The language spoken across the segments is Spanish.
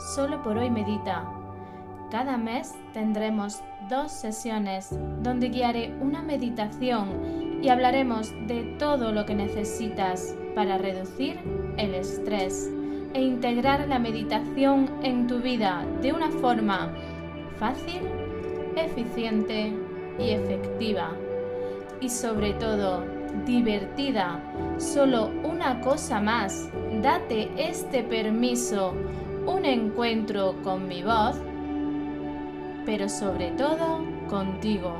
Solo por hoy Medita. Cada mes tendremos dos sesiones donde guiaré una meditación y hablaremos de todo lo que necesitas para reducir el estrés e integrar la meditación en tu vida de una forma fácil, eficiente y efectiva. Y sobre todo, divertida. Solo una cosa más. Date este permiso. Un encuentro con mi voz, pero sobre todo contigo.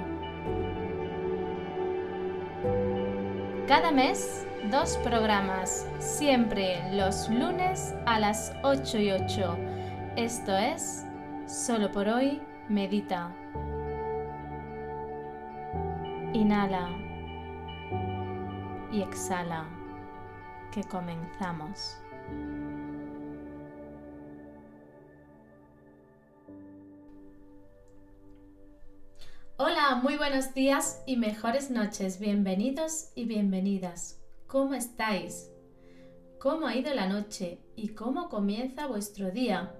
Cada mes, dos programas, siempre los lunes a las 8 y 8. Esto es, solo por hoy, medita. Inhala y exhala, que comenzamos. Hola, muy buenos días y mejores noches. Bienvenidos y bienvenidas. ¿Cómo estáis? ¿Cómo ha ido la noche y cómo comienza vuestro día?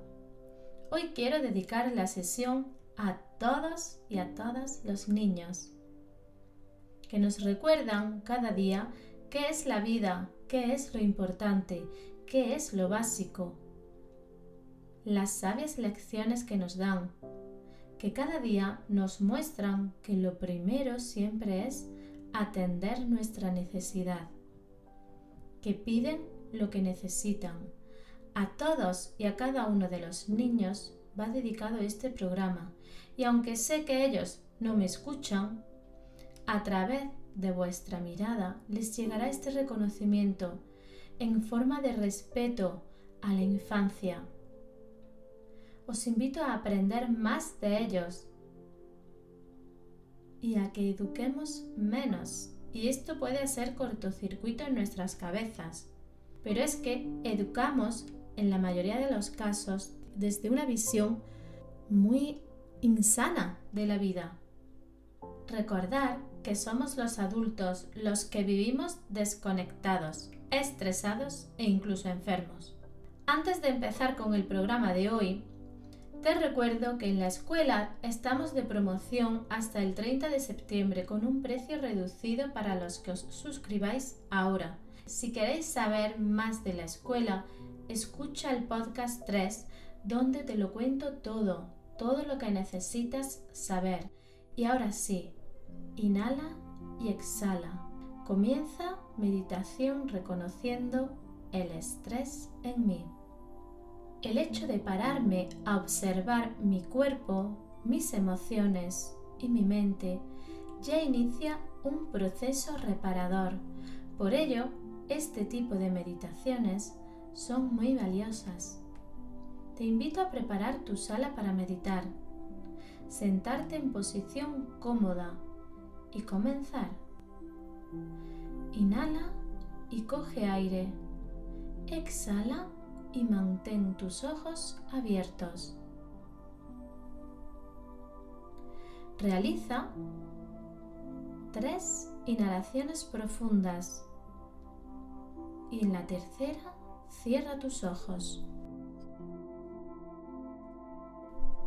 Hoy quiero dedicar la sesión a todos y a todas los niños que nos recuerdan cada día qué es la vida, qué es lo importante, qué es lo básico. Las sabias lecciones que nos dan, que cada día nos muestran que lo primero siempre es atender nuestra necesidad, que piden lo que necesitan. A todos y a cada uno de los niños va dedicado este programa y aunque sé que ellos no me escuchan, a través de vuestra mirada les llegará este reconocimiento en forma de respeto a la infancia. Os invito a aprender más de ellos y a que eduquemos menos. Y esto puede hacer cortocircuito en nuestras cabezas. Pero es que educamos en la mayoría de los casos desde una visión muy insana de la vida. Recordar que somos los adultos los que vivimos desconectados, estresados e incluso enfermos. Antes de empezar con el programa de hoy, te recuerdo que en la escuela estamos de promoción hasta el 30 de septiembre con un precio reducido para los que os suscribáis ahora. Si queréis saber más de la escuela, escucha el podcast 3 donde te lo cuento todo, todo lo que necesitas saber. Y ahora sí, Inhala y exhala. Comienza meditación reconociendo el estrés en mí. El hecho de pararme a observar mi cuerpo, mis emociones y mi mente ya inicia un proceso reparador. Por ello, este tipo de meditaciones son muy valiosas. Te invito a preparar tu sala para meditar. Sentarte en posición cómoda y comenzar. Inhala y coge aire. Exhala y mantén tus ojos abiertos. Realiza tres inhalaciones profundas y en la tercera cierra tus ojos.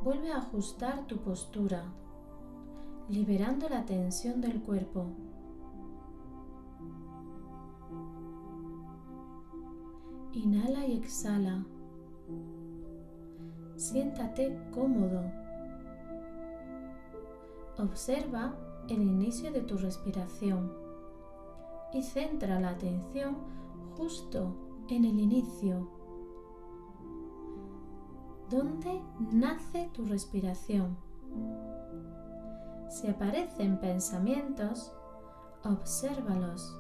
Vuelve a ajustar tu postura liberando la tensión del cuerpo. Inhala y exhala. Siéntate cómodo. Observa el inicio de tu respiración y centra la atención justo en el inicio, donde nace tu respiración. Si aparecen pensamientos, obsérvalos.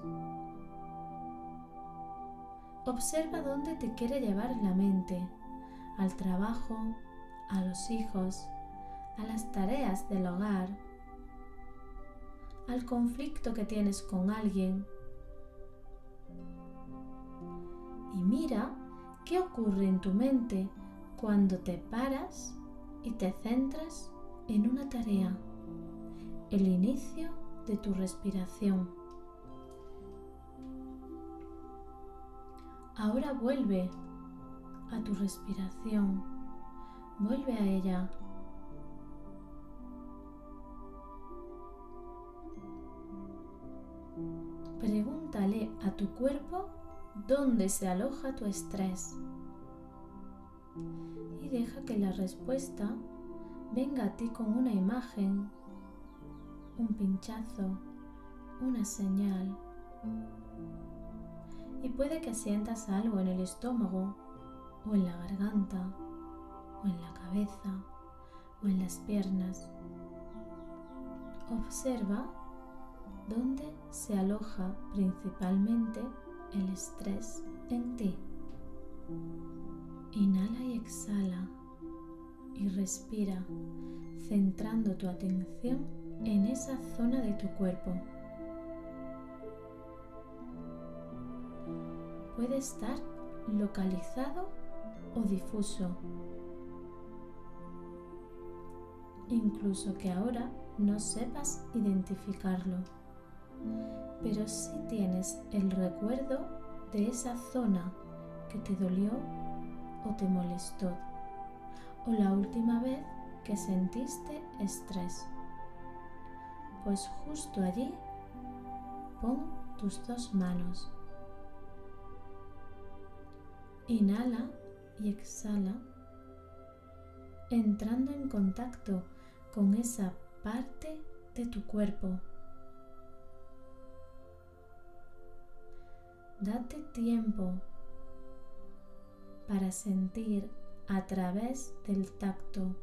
Observa dónde te quiere llevar la mente. al trabajo, a los hijos, a las tareas del hogar, al conflicto que tienes con alguien. Y mira qué ocurre en tu mente cuando te paras y te centras en una tarea, el inicio de tu respiración. Ahora vuelve a tu respiración, vuelve a ella. Pregúntale a tu cuerpo dónde se aloja tu estrés y deja que la respuesta venga a ti con una imagen, un pinchazo, una señal. Y puede que sientas algo en el estómago o en la garganta o en la cabeza o en las piernas. Observa dónde se aloja principalmente el estrés en ti. Inhala y exhala y respira centrando tu atención en esa zona de tu cuerpo. Puede estar localizado o difuso. Incluso que ahora no sepas identificarlo, pero si tienes el recuerdo de esa zona que te dolió o te molestó, o la última vez que sentiste estrés. Pues justo allí pon tus dos manos. Inhala y exhala, entrando en contacto con esa parte de tu cuerpo. Date tiempo para sentir a través del tacto.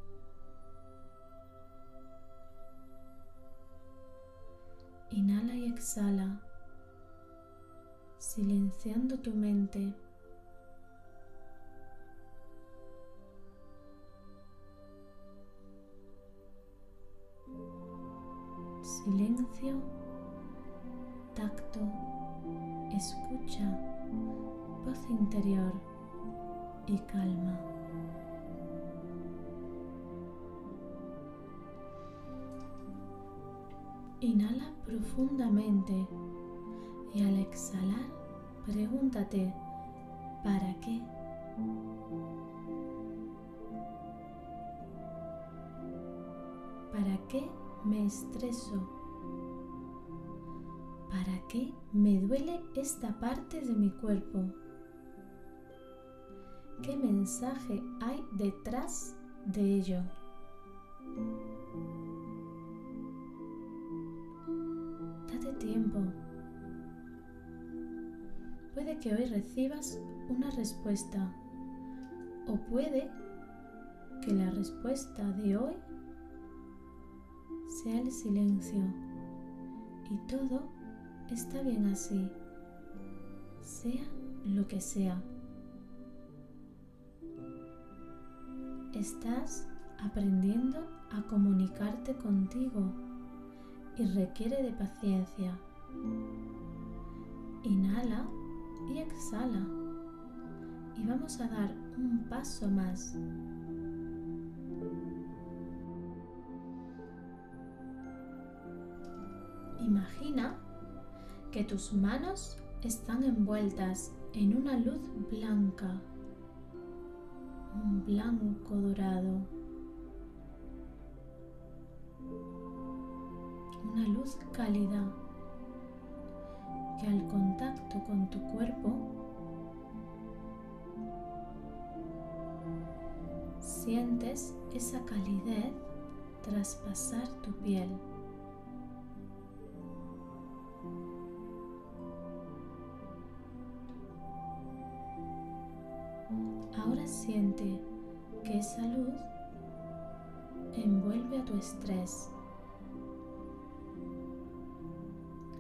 Inhala y exhala, silenciando tu mente. Tacto, escucha, voz interior y calma. Inhala profundamente y al exhalar pregúntate, ¿para qué? ¿Para qué me estreso? ¿Para qué me duele esta parte de mi cuerpo? ¿Qué mensaje hay detrás de ello? Date tiempo. Puede que hoy recibas una respuesta o puede que la respuesta de hoy sea el silencio y todo está bien así, sea lo que sea. Estás aprendiendo a comunicarte contigo y requiere de paciencia. Inhala y exhala. Y vamos a dar un paso más. Imagina que tus manos están envueltas en una luz blanca un blanco dorado, una luz cálida que al contacto con tu cuerpo sientes esa calidez traspasar tu piel. Siente que esa luz envuelve a tu estrés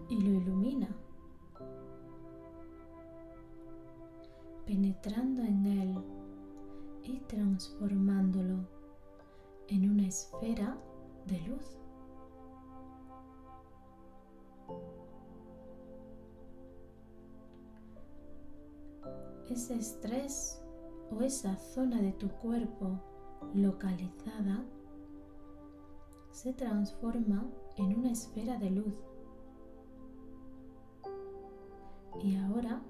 y lo ilumina, penetrando en él y transformándolo en una esfera de luz. Ese estrés o esa zona de tu cuerpo localizada se transforma en una esfera de luz. Y ahora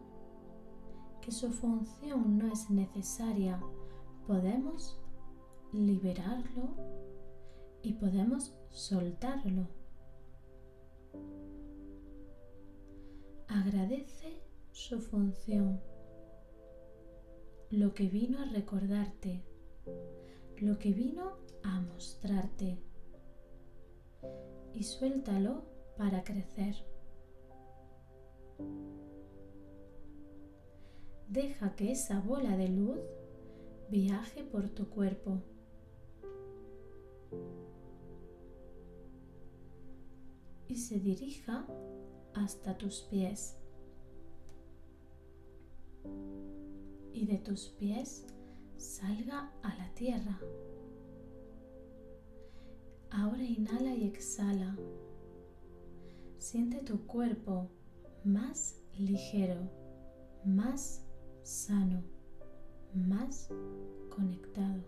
que su función no es necesaria, podemos liberarlo y podemos soltarlo. Agradece su función, lo que vino a recordarte, lo que vino a mostrarte y suéltalo para crecer. Deja que esa bola de luz viaje por tu cuerpo. Y se dirija hasta tus pies. Y de tus pies salga a la tierra. Ahora inhala y exhala. Siente tu cuerpo más ligero, más sano, más conectado.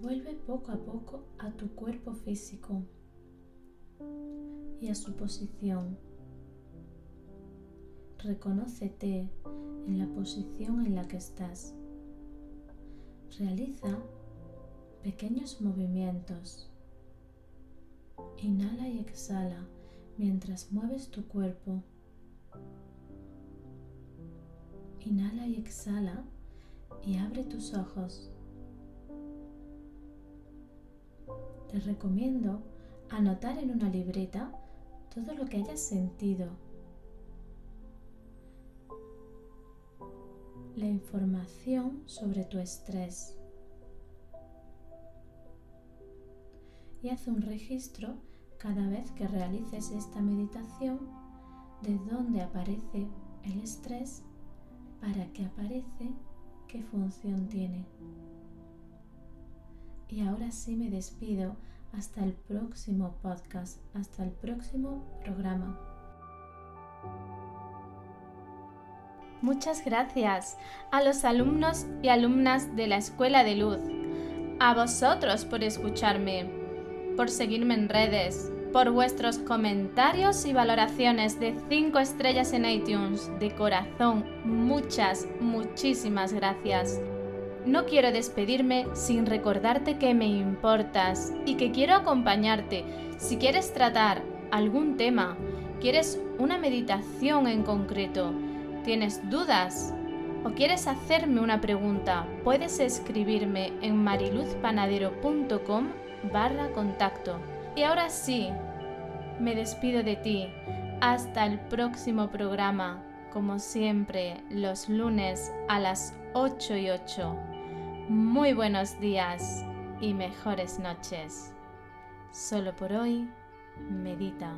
Vuelve poco a poco a tu cuerpo físico y a su posición. Reconócete en la posición en la que estás. Realiza pequeños movimientos. Inhala y exhala mientras mueves tu cuerpo. Inhala y exhala y abre tus ojos. Te recomiendo anotar en una libreta todo lo que hayas sentido la información sobre tu estrés. Y haz un registro cada vez que realices esta meditación de dónde aparece el estrés, para qué aparece, qué función tiene. Y ahora sí me despido hasta el próximo podcast, hasta el próximo programa. Muchas gracias a los alumnos y alumnas de la Escuela de Luz, a vosotros por escucharme, por seguirme en redes, por vuestros comentarios y valoraciones de 5 estrellas en iTunes. De corazón, muchas, muchísimas gracias. No quiero despedirme sin recordarte que me importas y que quiero acompañarte. Si quieres tratar algún tema, quieres una meditación en concreto, ¿Tienes dudas? ¿O quieres hacerme una pregunta? Puedes escribirme en mariluzpanadero.com barra contacto. Y ahora sí, me despido de ti. Hasta el próximo programa, como siempre, los lunes a las 8 y 8. Muy buenos días y mejores noches. Solo por hoy, medita.